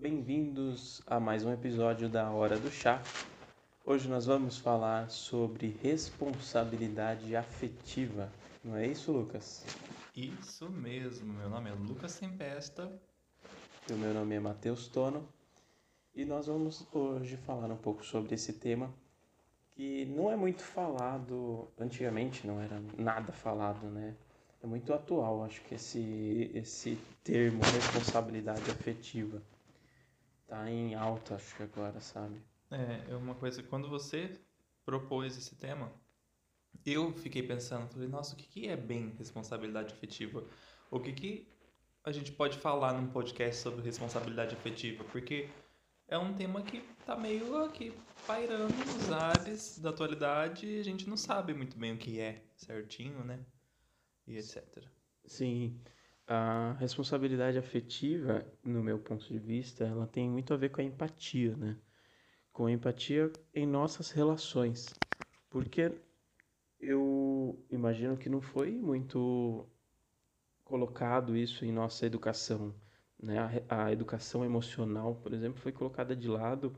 Bem-vindos a mais um episódio da Hora do Chá. Hoje nós vamos falar sobre responsabilidade afetiva. Não é isso, Lucas? Isso mesmo. Meu nome é Lucas Tempesta. E o meu nome é Matheus Tono. E nós vamos hoje falar um pouco sobre esse tema que não é muito falado, antigamente não era nada falado, né? É muito atual, acho que esse, esse termo responsabilidade afetiva tá em alta, acho que agora, sabe? É, é uma coisa, quando você propôs esse tema, eu fiquei pensando, falei, nossa, o que, que é bem responsabilidade afetiva? O que, que a gente pode falar num podcast sobre responsabilidade afetiva? Porque é um tema que tá meio aqui pairando nos ares da atualidade e a gente não sabe muito bem o que é certinho, né? E etc. Sim. A responsabilidade afetiva, no meu ponto de vista, ela tem muito a ver com a empatia, né? Com a empatia em nossas relações. Porque eu imagino que não foi muito colocado isso em nossa educação né? A, a educação emocional, por exemplo, foi colocada de lado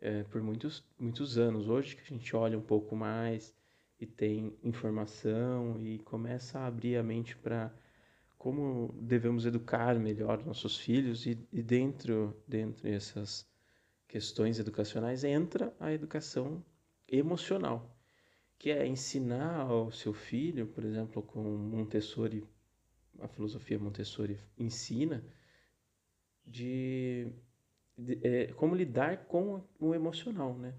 é, por muitos, muitos anos. Hoje que a gente olha um pouco mais e tem informação e começa a abrir a mente para como devemos educar melhor nossos filhos e, e dentro dentro dessas questões educacionais entra a educação emocional que é ensinar ao seu filho por exemplo com Montessori a filosofia Montessori ensina de, de é, como lidar com o emocional, né?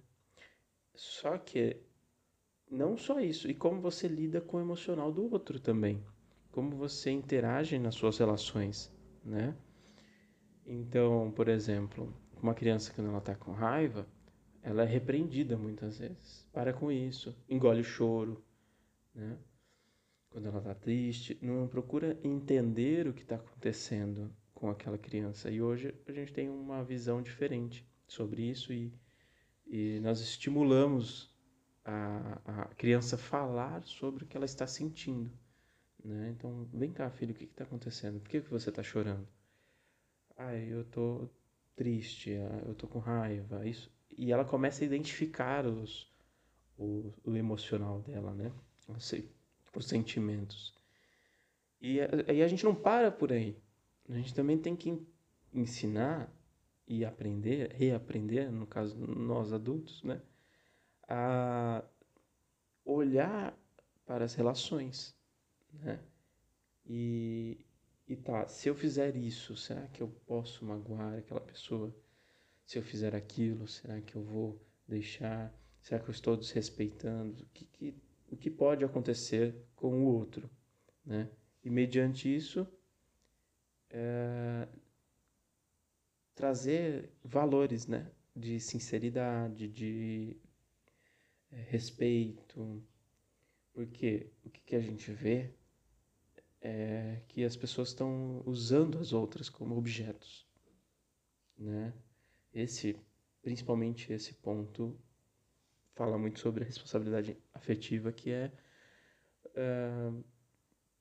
Só que não só isso, e como você lida com o emocional do outro também, como você interage nas suas relações, né? Então, por exemplo, uma criança quando ela está com raiva, ela é repreendida muitas vezes. Para com isso, engole o choro, né? Quando ela está triste, não procura entender o que está acontecendo, com aquela criança. E hoje a gente tem uma visão diferente sobre isso e, e nós estimulamos a, a criança falar sobre o que ela está sentindo. Né? Então, vem cá, filho, o que está acontecendo? Por que, que você está chorando? Ah, eu tô triste, ah, eu tô com raiva. Isso. E ela começa a identificar os, o, o emocional dela, né? Os sentimentos. E aí a gente não para por aí a gente também tem que ensinar e aprender, reaprender, no caso nós adultos, né, a olhar para as relações, né? E, e tá, se eu fizer isso, será que eu posso magoar aquela pessoa? Se eu fizer aquilo, será que eu vou deixar? Será que eu estou desrespeitando? O que, que, o que pode acontecer com o outro, né? E mediante isso, é, trazer valores, né? De sinceridade, de é, respeito. Porque o que, que a gente vê é que as pessoas estão usando as outras como objetos, né? Esse, principalmente esse ponto, fala muito sobre a responsabilidade afetiva, que é, é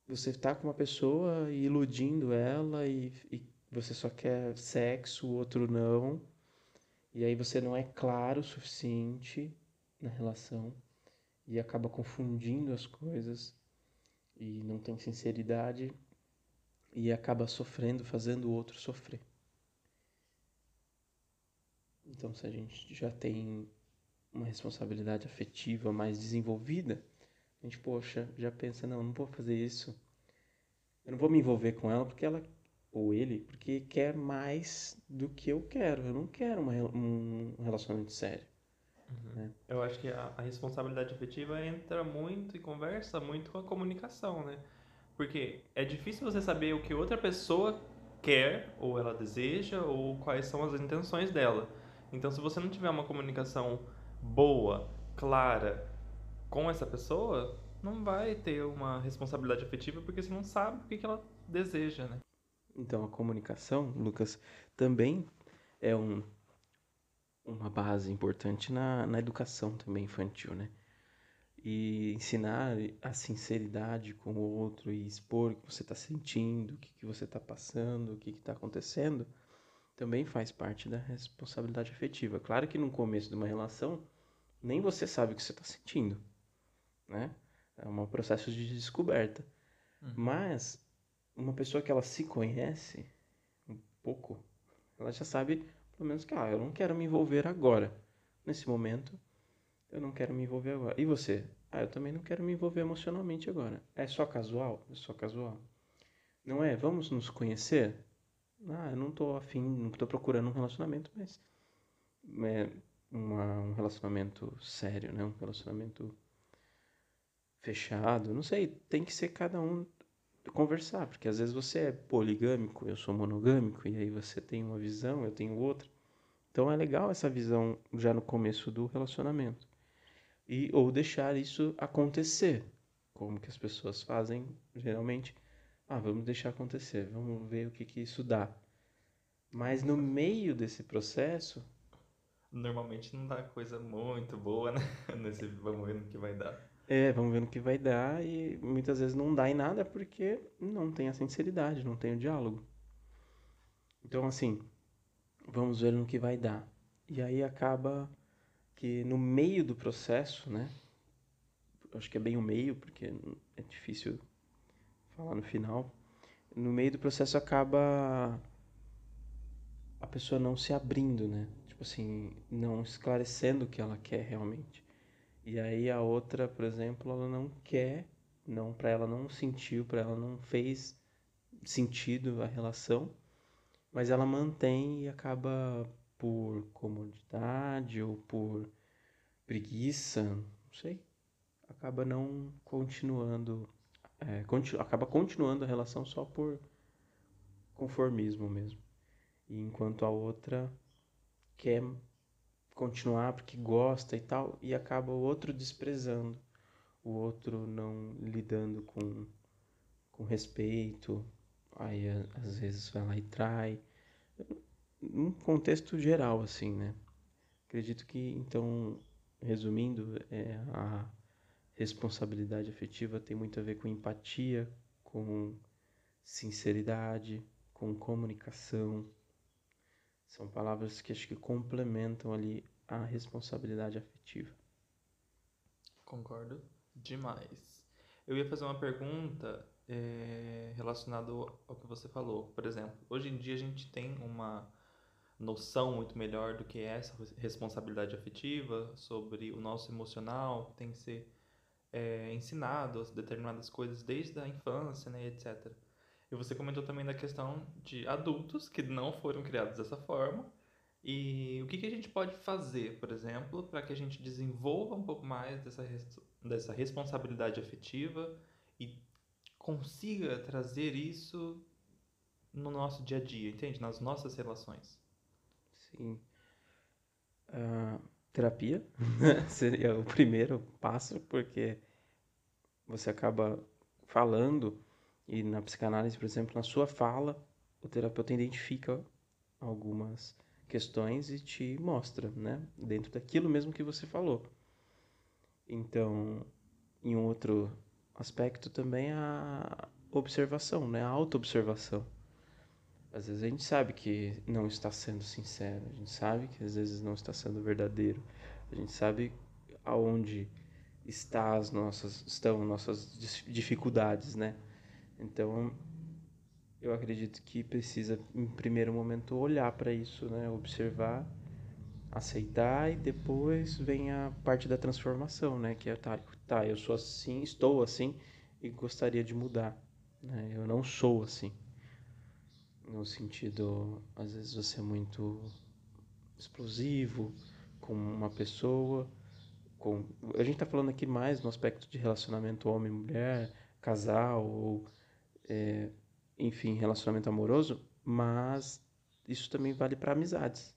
você tá com uma pessoa e iludindo ela e, e você só quer sexo, o outro não. E aí você não é claro o suficiente na relação e acaba confundindo as coisas e não tem sinceridade e acaba sofrendo, fazendo o outro sofrer. Então, se a gente já tem uma responsabilidade afetiva mais desenvolvida, a gente, poxa, já pensa, não, não vou fazer isso. Eu não vou me envolver com ela porque ela, ou ele, porque quer mais do que eu quero. Eu não quero uma, um relacionamento sério. Uhum. Né? Eu acho que a, a, responsabilidade afetiva entra muito e conversa muito com a comunicação, né? Porque é difícil você saber o que outra pessoa quer, ou ela deseja, ou quais são as intenções dela. Então, se você não tiver uma comunicação boa, clara, com essa pessoa, não vai ter uma responsabilidade afetiva porque você não sabe o que, que ela deseja, né? Então, a comunicação, Lucas, também é um, uma base importante na, na educação também infantil, né? E ensinar a sinceridade com o outro e expor o que você está sentindo, o que, que você está passando, o que está acontecendo, também faz parte da responsabilidade afetiva. Claro que no começo de uma relação, nem você sabe o que você está sentindo, né? É um processo de descoberta. Uhum. Mas uma pessoa que ela se conhece um pouco, ela já sabe, pelo menos que, ah, eu não quero me envolver agora. Nesse momento, eu não quero me envolver agora. E você? Ah, eu também não quero me envolver emocionalmente agora. É só casual? É só casual. Não é? Vamos nos conhecer? Ah, eu não tô afim, não tô procurando um relacionamento, mas é uma, um relacionamento sério, né? Um relacionamento fechado, não sei, tem que ser cada um conversar, porque às vezes você é poligâmico, eu sou monogâmico, e aí você tem uma visão, eu tenho outra. Então é legal essa visão já no começo do relacionamento. E ou deixar isso acontecer, como que as pessoas fazem geralmente. Ah, vamos deixar acontecer, vamos ver o que que isso dá. Mas no meio desse processo, normalmente não dá coisa muito boa, né? Nesse vamos ver no que vai dar. É, vamos ver no que vai dar e muitas vezes não dá em nada porque não tem a sinceridade, não tem o diálogo. Então, assim, vamos ver no que vai dar. E aí acaba que no meio do processo, né? Acho que é bem o meio, porque é difícil falar no final. No meio do processo acaba a pessoa não se abrindo, né? Tipo assim, não esclarecendo o que ela quer realmente. E aí a outra, por exemplo, ela não quer, não para ela não sentiu, para ela não fez sentido a relação, mas ela mantém e acaba por comodidade ou por preguiça, não sei, acaba não continuando, é, continu, acaba continuando a relação só por conformismo mesmo. E enquanto a outra quer continuar porque gosta e tal, e acaba o outro desprezando, o outro não lidando com, com respeito, aí às vezes vai lá e trai. Num contexto geral, assim, né? Acredito que, então, resumindo, é, a responsabilidade afetiva tem muito a ver com empatia, com sinceridade, com comunicação, são palavras que acho que complementam ali a responsabilidade afetiva. Concordo demais. Eu ia fazer uma pergunta é, relacionada ao que você falou. Por exemplo, hoje em dia a gente tem uma noção muito melhor do que é essa responsabilidade afetiva, sobre o nosso emocional, tem que ser é, ensinado determinadas coisas desde a infância, né, etc. E você comentou também da questão de adultos que não foram criados dessa forma. E o que, que a gente pode fazer, por exemplo, para que a gente desenvolva um pouco mais dessa, dessa responsabilidade afetiva e consiga trazer isso no nosso dia a dia, entende? Nas nossas relações. Sim. Uh, terapia seria o primeiro passo, porque você acaba falando e na psicanálise, por exemplo, na sua fala, o terapeuta identifica algumas questões e te mostra, né? Dentro daquilo mesmo que você falou. Então, em um outro aspecto também a observação, né? A autoobservação. Às vezes a gente sabe que não está sendo sincero, a gente sabe que às vezes não está sendo verdadeiro, a gente sabe aonde está as nossas, estão nossas dificuldades, né? Então, eu acredito que precisa, em primeiro momento, olhar para isso, né? Observar, aceitar e depois vem a parte da transformação, né? Que é, tá, tá eu sou assim, estou assim e gostaria de mudar, né? Eu não sou assim. No sentido, às vezes você é muito explosivo com uma pessoa, com... A gente está falando aqui mais no aspecto de relacionamento homem-mulher, casal ou é, enfim, relacionamento amoroso, mas isso também vale para amizades,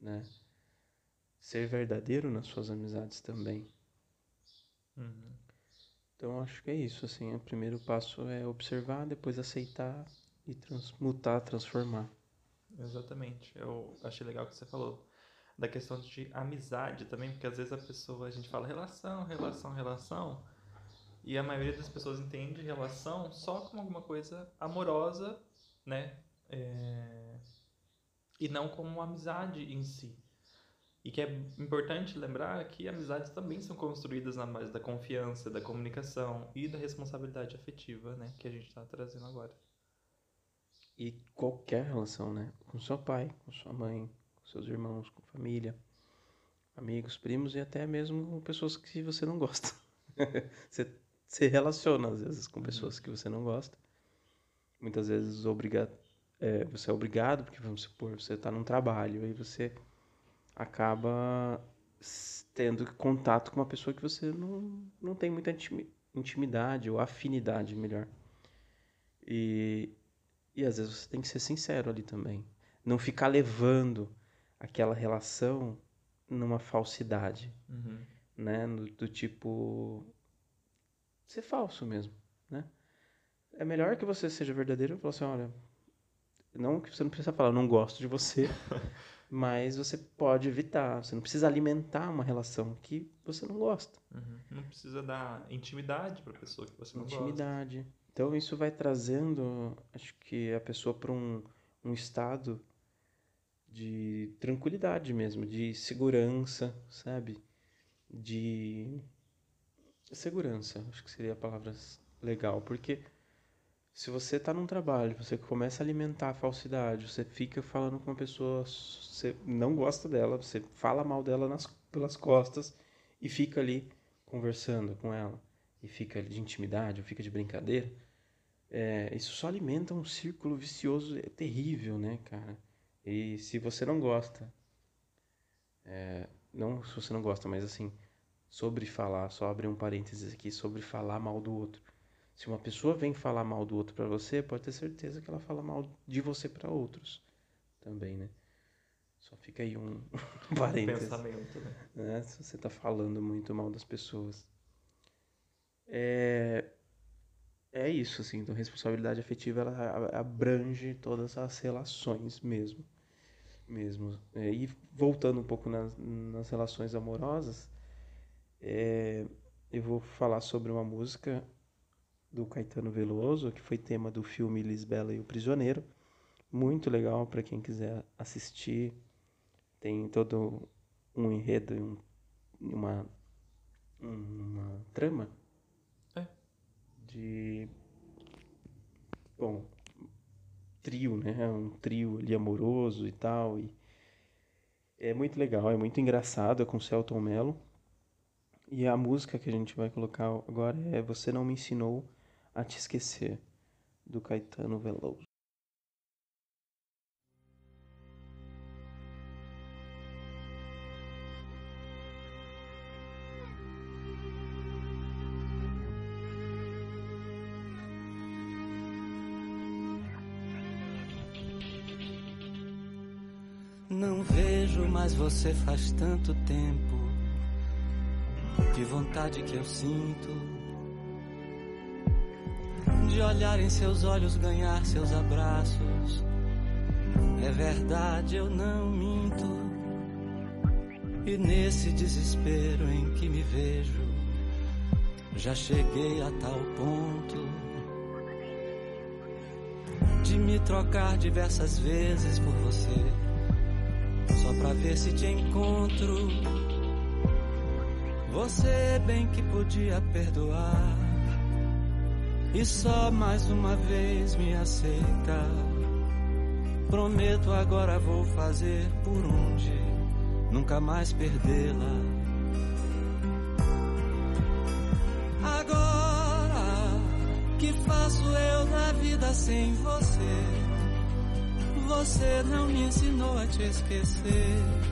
né? Ser verdadeiro nas suas amizades também. Uhum. Então acho que é isso, assim, o primeiro passo é observar, depois aceitar e transmutar, transformar. Exatamente. Eu achei legal o que você falou da questão de amizade também, porque às vezes a pessoa, a gente fala relação, relação, relação, e a maioria das pessoas entende relação só como alguma coisa amorosa, né? É... e não como amizade em si. E que é importante lembrar que amizades também são construídas na base da confiança, da comunicação e da responsabilidade afetiva, né? Que a gente está trazendo agora. E qualquer relação, né? Com seu pai, com sua mãe, com seus irmãos, com família, amigos, primos e até mesmo com pessoas que você não gosta. você se relaciona às vezes com pessoas que você não gosta. Muitas vezes obriga, é, você é obrigado, porque vamos supor, você está num trabalho e você acaba tendo contato com uma pessoa que você não, não tem muita intimidade ou afinidade, melhor. E, e às vezes você tem que ser sincero ali também. Não ficar levando aquela relação numa falsidade, uhum. né? Do, do, tipo ser falso mesmo, né? É melhor que você seja verdadeiro e falar assim, olha, não que você não precisa falar, eu não gosto de você, mas você pode evitar. Você não precisa alimentar uma relação que você não gosta. Uhum. Não precisa dar intimidade para a pessoa que você não intimidade. gosta. Intimidade. Então isso vai trazendo, acho que a pessoa para um, um estado de tranquilidade mesmo, de segurança, sabe? De segurança, acho que seria a palavra legal, porque se você está num trabalho, você começa a alimentar a falsidade, você fica falando com uma pessoa, você não gosta dela, você fala mal dela nas, pelas costas e fica ali conversando com ela, e fica de intimidade, ou fica de brincadeira, é, isso só alimenta um círculo vicioso é terrível, né, cara? E se você não gosta, é, não se você não gosta, mas assim, sobre falar, só abrir um parênteses aqui, sobre falar mal do outro se uma pessoa vem falar mal do outro para você, pode ter certeza que ela fala mal de você para outros também, né? Só fica aí um parênteses. Pensamento, né? né? Se você tá falando muito mal das pessoas. É, é isso, assim. Então, responsabilidade afetiva, ela abrange todas as relações mesmo. mesmo. É, e voltando um pouco nas, nas relações amorosas, é, eu vou falar sobre uma música do Caetano Veloso, que foi tema do filme Lisbela e o Prisioneiro. Muito legal para quem quiser assistir. Tem todo um enredo, um, uma, uma trama é. de. Bom, trio, né? É um trio ali amoroso e tal. E é muito legal, é muito engraçado, é com Celton Mello. E a música que a gente vai colocar agora é Você Não Me Ensinou a Te Esquecer, do Caetano Veloso. Não vejo mais você faz tanto tempo. Que vontade que eu sinto de olhar em seus olhos, ganhar seus abraços. É verdade, eu não minto. E nesse desespero em que me vejo, já cheguei a tal ponto de me trocar diversas vezes por você, só pra ver se te encontro. Você bem que podia perdoar e só mais uma vez me aceita. Prometo agora vou fazer por onde nunca mais perdê-la. Agora que faço eu na vida sem você? Você não me ensinou a te esquecer.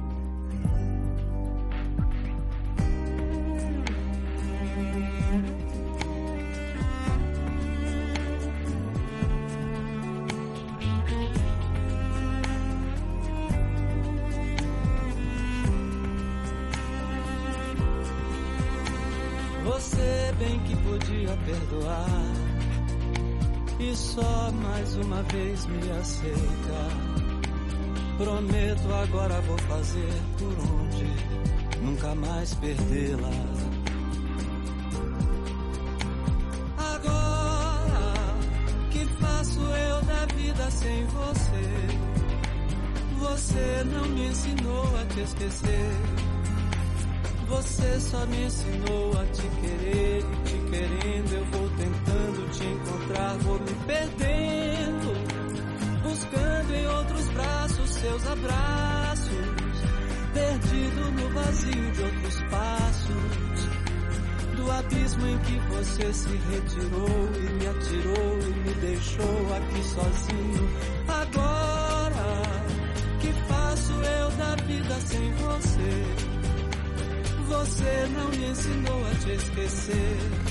Podia perdoar e só mais uma vez me aceita. Prometo agora vou fazer por onde nunca mais perdê-la. Agora que faço eu da vida sem você? Você não me ensinou a te esquecer. Você só me ensinou a te querer querendo eu vou tentando te encontrar, vou me perdendo, buscando em outros braços seus abraços, perdido no vazio de outros passos, do abismo em que você se retirou e me atirou e me deixou aqui sozinho. Agora que faço eu da vida sem você? Você não me ensinou a te esquecer.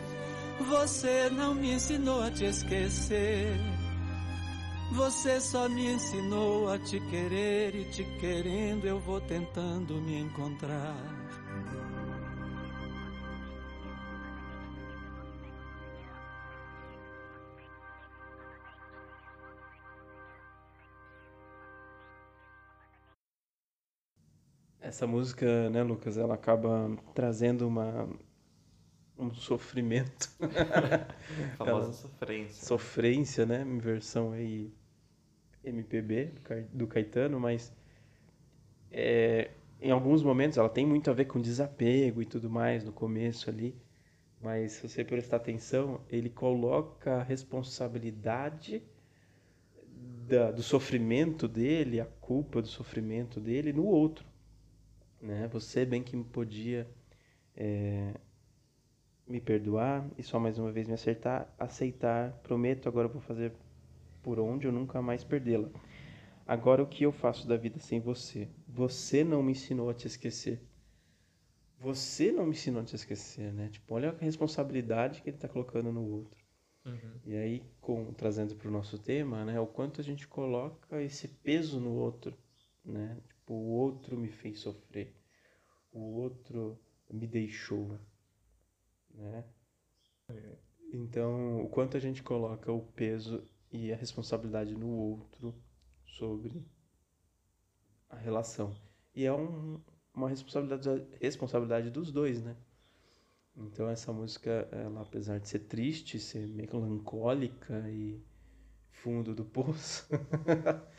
Você não me ensinou a te esquecer. Você só me ensinou a te querer e te querendo eu vou tentando me encontrar. Essa música, né, Lucas, ela acaba trazendo uma um sofrimento. A famosa sofrência. Sofrência, né? Em versão aí MPB do Caetano, mas é, em alguns momentos ela tem muito a ver com desapego e tudo mais no começo ali, mas se você prestar atenção, ele coloca a responsabilidade da, do sofrimento dele, a culpa do sofrimento dele no outro né? Você bem que podia é, me perdoar e só mais uma vez me acertar, aceitar, prometo, agora vou fazer por onde eu nunca mais perdê-la. Agora o que eu faço da vida sem você? Você não me ensinou a te esquecer. Você não me ensinou a te esquecer, né? Tipo, olha a responsabilidade que ele está colocando no outro. Uhum. E aí, com, trazendo para o nosso tema, né? O quanto a gente coloca esse peso no outro, né? Tipo, o outro me fez sofrer, o outro me deixou, né? Então, o quanto a gente coloca o peso e a responsabilidade no outro sobre a relação. E é um, uma responsabilidade, responsabilidade dos dois, né? Então essa música, ela apesar de ser triste, ser melancólica e fundo do poço,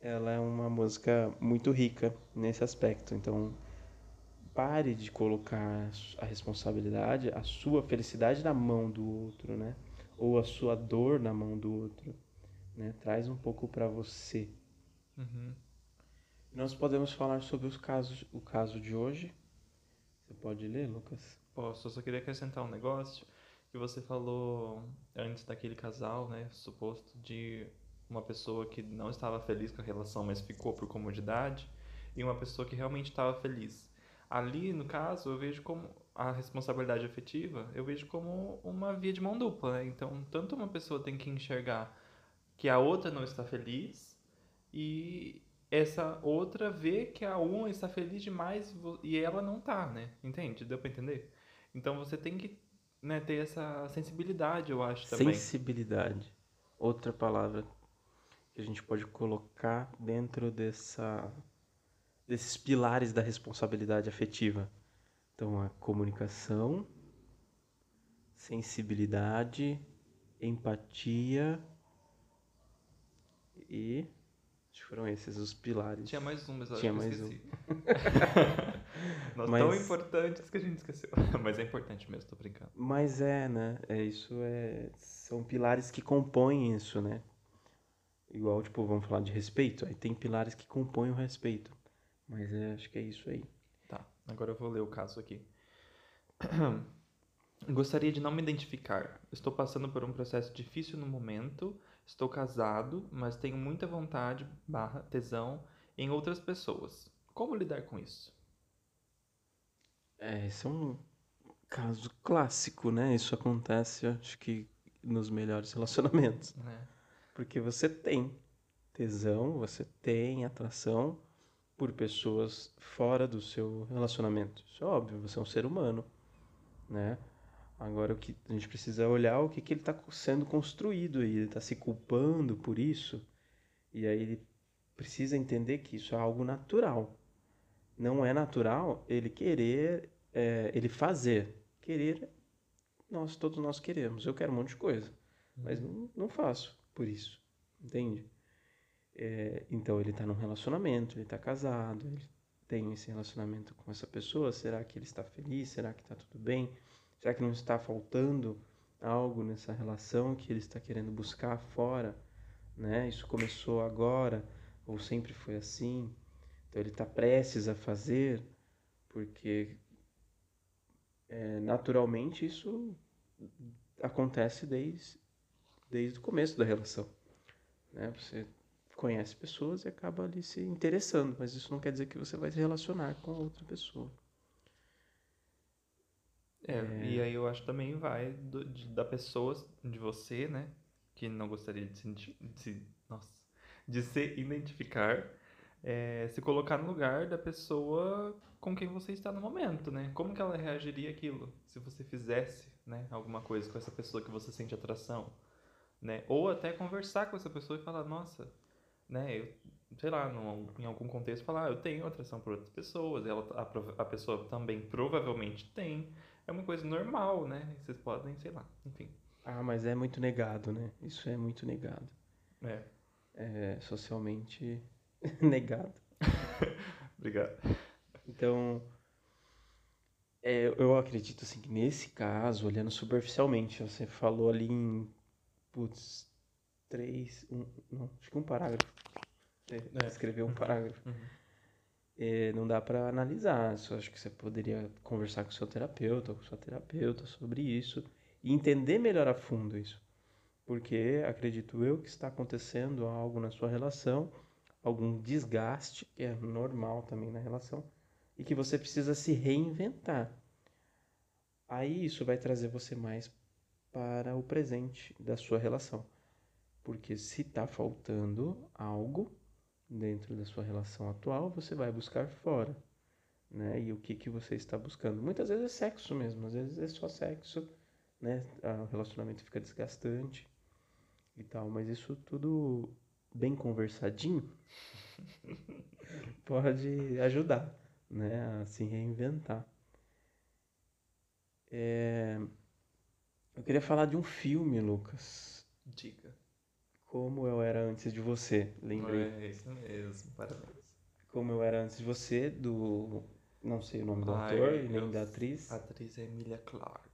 ela é uma música muito rica nesse aspecto. Então, pare de colocar a responsabilidade, a sua felicidade na mão do outro, né? Ou a sua dor na mão do outro, né? Traz um pouco para você. Uhum. Nós podemos falar sobre os casos, o caso de hoje. Você pode ler, Lucas? Posso. Eu só queria acrescentar um negócio que você falou antes daquele casal, né? Suposto de uma pessoa que não estava feliz com a relação, mas ficou por comodidade, e uma pessoa que realmente estava feliz. Ali, no caso, eu vejo como a responsabilidade afetiva, eu vejo como uma via de mão dupla, né? Então, tanto uma pessoa tem que enxergar que a outra não está feliz e essa outra vê que a uma está feliz demais e ela não está, né? Entende? Deu para entender? Então, você tem que né, ter essa sensibilidade, eu acho também. Sensibilidade. Outra palavra que a gente pode colocar dentro dessa desses pilares da responsabilidade afetiva. Então, a comunicação, sensibilidade, empatia e acho que foram esses os pilares. Tinha mais um, mas eu Tinha acho mais um. esqueci. Nós Mas- tão importantes que a gente esqueceu. Mas é importante mesmo, tô brincando. Mas é, né? É isso é são pilares que compõem isso, né? Igual, tipo, vamos falar de respeito, aí tem pilares que compõem o respeito. Mas é, acho que é isso aí. Tá, agora eu vou ler o caso aqui. Gostaria de não me identificar. Estou passando por um processo difícil no momento. Estou casado, mas tenho muita vontade, barra, tesão em outras pessoas. Como lidar com isso? É, esse é um caso clássico, né? Isso acontece, acho que nos melhores relacionamentos. Né? Porque você tem tesão, você tem atração por pessoas fora do seu relacionamento. Isso é óbvio, você é um ser humano, né? Agora o que a gente precisa olhar é o que, que ele está sendo construído aí, ele está se culpando por isso, e aí ele precisa entender que isso é algo natural. Não é natural ele querer, é, ele fazer. Querer, nós todos nós queremos. Eu quero um monte de coisa, mas não, não faço por isso, entende? É, então ele está num relacionamento, ele está casado, ele tem esse relacionamento com essa pessoa. Será que ele está feliz? Será que está tudo bem? Será que não está faltando algo nessa relação que ele está querendo buscar fora? Né? Isso começou agora ou sempre foi assim? Então ele está prestes a fazer porque é, naturalmente isso acontece desde, desde o começo da relação. Né? Você conhece pessoas e acaba ali se interessando, mas isso não quer dizer que você vai se relacionar com outra pessoa. É, e aí eu acho que também vai do- de- da pessoa, de você, né? Que não gostaria de se, de se- nossa, de se identificar, é, se colocar no lugar da pessoa com quem você está no momento, né? Como que ela reagiria àquilo se você fizesse, né, alguma coisa com essa pessoa que você sente atração, né? Ou até conversar com essa pessoa e falar, nossa, né, eu, sei lá, num, em algum contexto falar, ah, eu tenho atração por outras pessoas, ela, a, a pessoa também provavelmente tem, é uma coisa normal, né? Vocês podem, sei lá, enfim. Ah, mas é muito negado, né? Isso é muito negado. É, É socialmente negado. obrigado. Então, é, eu acredito assim que nesse caso, olhando superficialmente, você falou ali em, putz, três, um, não, acho que um parágrafo. É, É. Escreveu um parágrafo. Uhum. É, não dá para analisar. Só acho que você poderia conversar com o seu terapeuta ou com sua terapeuta sobre isso e entender melhor a fundo isso. Porque acredito eu que está acontecendo algo na sua relação, algum desgaste, que é normal também na relação, e que você precisa se reinventar. Aí isso vai trazer você mais para o presente da sua relação. Porque se está faltando algo, dentro da sua relação atual, você vai buscar fora, né? E o que que você está buscando? Muitas vezes é sexo mesmo, às vezes é só sexo, né? Ah, O relacionamento fica desgastante e tal, mas isso tudo bem conversadinho pode ajudar, né? A se reinventar. É, Eu queria falar de um filme, Lucas. Dica. Como eu era antes de você, lembrei. É isso mesmo, parabéns. Como eu era antes de você, do. Não sei o nome do Ai, ator e nem eu- da atriz. A atriz é Emilia Clarke.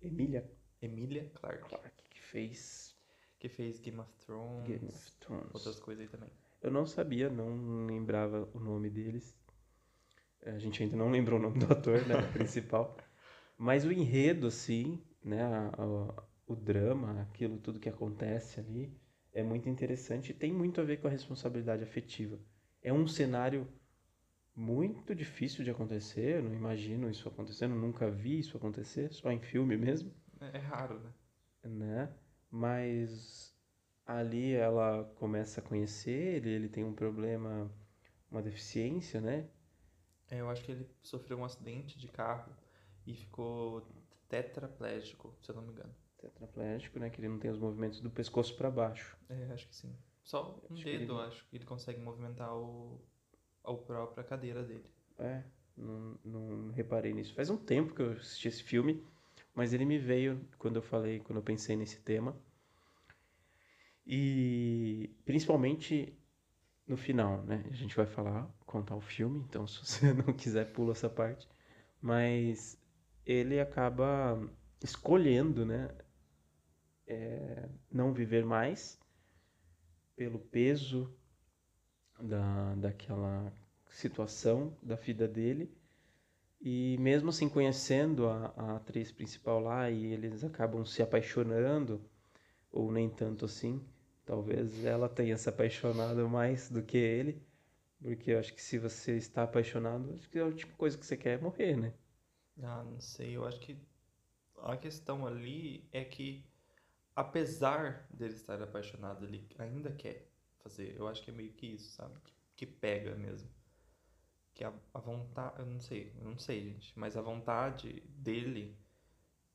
Emília Emilia Clarke. Clarke, que fez Que fez Game of Thrones. Game of Thrones. Outras coisas aí também. Eu não sabia, não lembrava o nome deles. A gente ainda não lembrou o nome do ator, né? principal. Mas o enredo, assim, né? a- a- o drama, aquilo tudo que acontece ali, é muito interessante e tem muito a ver com a responsabilidade afetiva. É um cenário muito difícil de acontecer, eu não imagino isso acontecendo, nunca vi isso acontecer, só em filme mesmo É, é raro, né? né? Mas ali ela começa a conhecer ele, ele tem um problema, uma deficiência, né? É, eu acho que ele sofreu um acidente de carro e ficou tetraplégico, se eu não me engano. Tetraplégico, né? Que ele não tem os movimentos do pescoço para baixo. É, acho que sim. Só um Acho que dedo, ele- acho que ele consegue movimentar o... a própria cadeira dele. É, não, não reparei nisso. Faz um tempo que eu assisti esse filme, mas ele me veio quando eu falei, quando eu pensei nesse tema. E principalmente no final, né? A gente vai falar, contar o filme, então se você não quiser, pula essa parte. Mas ele acaba escolhendo, né? É, não viver mais pelo peso da, daquela situação da vida dele. E mesmo assim, conhecendo a, a atriz principal lá, e eles acabam se apaixonando, ou nem tanto assim, talvez ela tenha se apaixonado mais do que ele, porque eu acho que se você está apaixonado, acho que a última coisa que você quer é morrer, né? Ah, não sei, eu acho que a questão ali é que, apesar dele estar apaixonado, ele ainda quer fazer. Eu acho que é meio que isso, sabe? Que, que pega mesmo. Que a, a vontade, eu não sei, eu não sei, gente, mas a vontade dele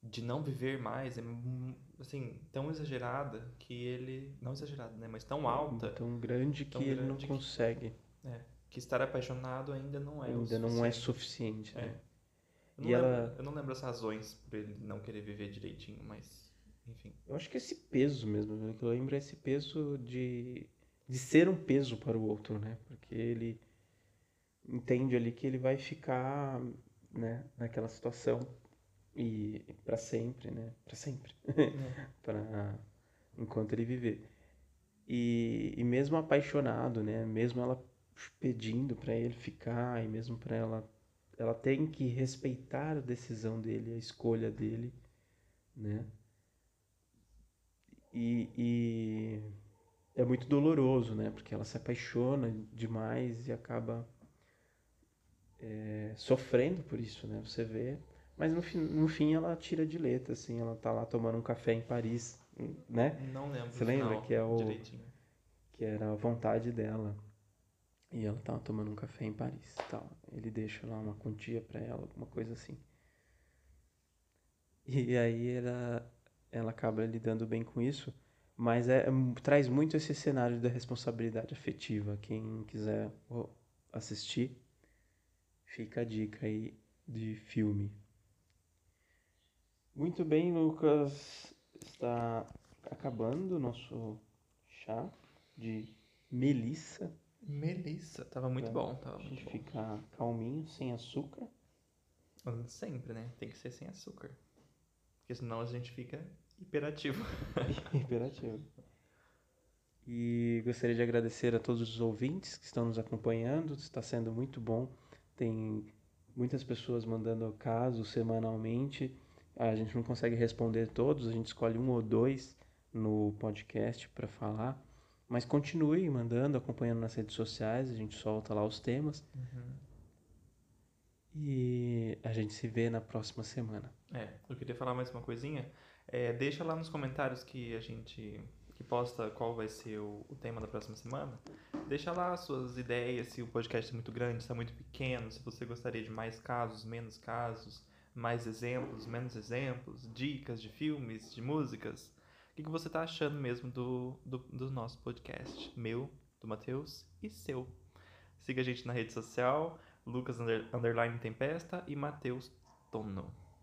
de não viver mais é assim tão exagerada que ele não exagerada né mas tão alta tão grande tão que grande ele não consegue é, que estar apaixonado ainda não é ainda não é suficiente né? é. Eu, não e lembro, ela... eu não lembro as razões por ele não querer viver direitinho mas enfim eu acho que esse peso mesmo né? que eu lembro é esse peso de de ser um peso para o outro né porque ele entende ali que ele vai ficar né naquela situação e para sempre, né? Para sempre. É. para enquanto ele viver. E, e mesmo apaixonado, né? Mesmo ela pedindo para ele ficar e mesmo para ela ela tem que respeitar a decisão dele, a escolha dele, né? E, e é muito doloroso, né? Porque ela se apaixona demais e acaba é, sofrendo por isso, né? Você vê mas no fim, no fim ela tira de letra, assim, ela tá lá tomando um café em Paris, né? Não lembro. Você lembra que é o direitinho. que era a vontade dela. E ela tava tomando um café em Paris, tal. Ele deixa lá uma quantia para ela, alguma coisa assim. E aí ela ela acaba lidando bem com isso, mas é, traz muito esse cenário da responsabilidade afetiva. Quem quiser assistir, fica a dica aí de filme. Muito bem, Lucas. Está acabando o nosso chá de melissa. Melissa, tava muito bom. Tava a gente muito ficar calminho, sem açúcar. Sempre, né? Tem que ser sem açúcar. Porque senão a gente fica hiperativo. hiperativo. E gostaria de agradecer a todos os ouvintes que estão nos acompanhando. Está sendo muito bom. Tem muitas pessoas mandando casos semanalmente a gente não consegue responder todos, a gente escolhe um ou dois no podcast para falar. Mas continue mandando, acompanhando nas redes sociais, a gente solta lá os temas. Uhum. E a gente se vê na próxima semana. É, eu queria falar mais uma coisinha. É, deixa lá nos comentários que a gente que posta qual vai ser o, o, tema da próxima semana. Deixa lá suas ideias, se o podcast é muito grande, se é muito pequeno, se você gostaria de mais casos, menos casos mais exemplos, menos exemplos, dicas de filmes, de músicas. O que, que você está achando mesmo do, do, do, nosso podcast? Meu, do Matheus e seu. Siga a gente na rede social, Lucas Underline Tempesta e Matheus Tono.